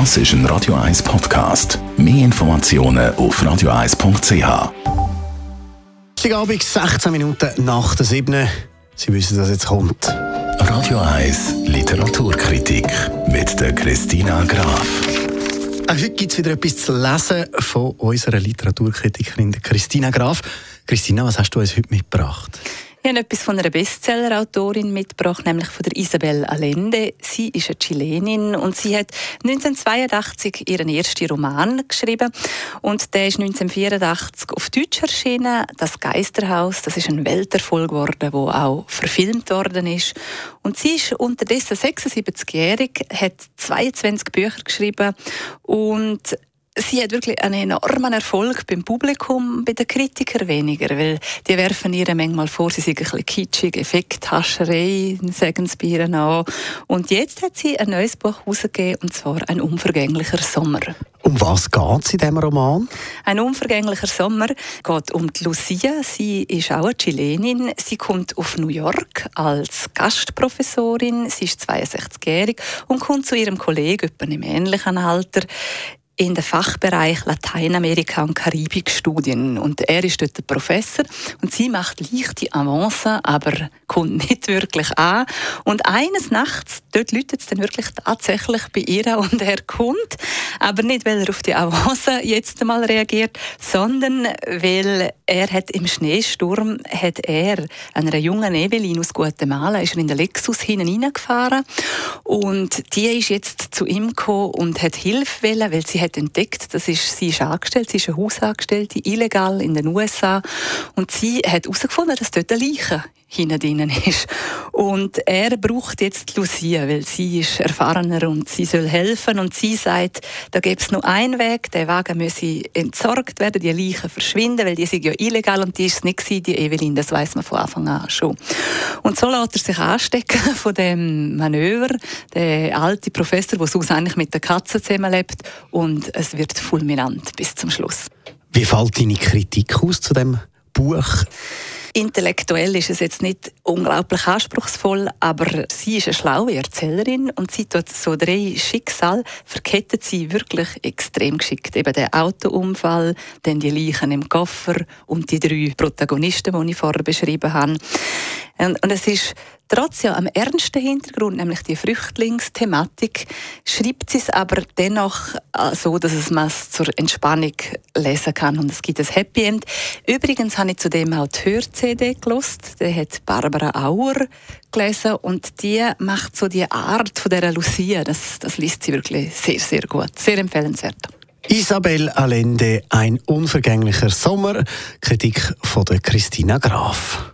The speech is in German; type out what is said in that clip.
Das ist ein Radio 1 Podcast. Mehr Informationen auf radio1.ch. Abend, 16 Minuten nach der 7. Sie wissen, dass jetzt kommt. Radio 1 Literaturkritik mit der Christina Graf. Auch heute gibt es wieder etwas zu lesen von unserer Literaturkritikerin Christina Graf. Christina, was hast du uns heute mitgebracht? Ich habe etwas von einer Bestsellerautorin mitgebracht, nämlich von der Isabel Allende. Sie ist eine Chilenin und sie hat 1982 ihren ersten Roman geschrieben und der ist 1984 auf Deutsch erschienen. Das Geisterhaus, das ist ein Welterfolg geworden, der auch verfilmt worden ist. Und sie ist unterdessen 76-jährig, hat 22 Bücher geschrieben und sie hat wirklich einen enormen Erfolg beim Publikum, bei den Kritikern weniger, weil die werfen ihr manchmal vor, sie sei ein bisschen kitschig, Effekthascherei, sagen sie bei an. Und jetzt hat sie ein neues Buch herausgegeben, und zwar «Ein unvergänglicher Sommer». Um was geht es in diesem Roman? «Ein unvergänglicher Sommer» geht um die Lucia. Sie ist auch eine Chilenin. Sie kommt auf New York als Gastprofessorin. Sie ist 62-jährig und kommt zu ihrem Kollegen, etwa im ähnlichen Alter in den Fachbereich Lateinamerika und Karibik-Studien. Und er ist dort der Professor und sie macht leichte Avancen, aber kommt nicht wirklich an. Und eines Nachts, dort läutet es dann wirklich tatsächlich bei ihr und er kommt, aber nicht, weil er auf die Avancen jetzt einmal reagiert, sondern weil er hat im Schneesturm hat er einer jungen Evelyn aus Guatemala ist er in den Lexus hineingefahren und die ist jetzt zu ihm gekommen und hat Hilfe wollen, weil sie hat entdeckt, das ist, sie ist angestellt, sie ist eine Hausangestellte, illegal in den USA. Und sie hat herausgefunden, dass dort eine Leiche hinten drin ist. Und er braucht jetzt Lucia, weil sie ist erfahrener und sie soll helfen und sie sagt, da gibt es nur einen Weg, der Wagen müsse entsorgt werden, die Leichen verschwinden, weil die sind ja illegal und die ist nicht gewesen, die Evelyn, das weiß man von Anfang an schon. Und so lässt er sich anstecken von dem Manöver, der alte Professor, der sonst eigentlich mit der Katze zusammenlebt und es wird fulminant bis zum Schluss. Wie fällt deine Kritik aus zu dem Buch? Intellektuell ist es jetzt nicht unglaublich anspruchsvoll, aber sie ist eine schlaue Erzählerin und sie tut so drei Schicksal, verkettet sie wirklich extrem geschickt. Eben der Autounfall, dann die Leichen im Koffer und die drei Protagonisten, die ich vorher beschrieben habe. Und, und es ist trotz ja am ernsten Hintergrund, nämlich die Flüchtlingsthematik, schreibt sie es aber dennoch äh, so, dass es man zur Entspannung lesen kann und es gibt ein Happy End. Übrigens habe ich zudem auch die Hör-CD gelost. Die hat Barbara Auer gelesen und die macht so die Art von der Lucia. Das, das liest sie wirklich sehr, sehr gut, sehr empfehlenswert. Isabel Allende, ein unvergänglicher Sommer. Kritik von der Christina Graf.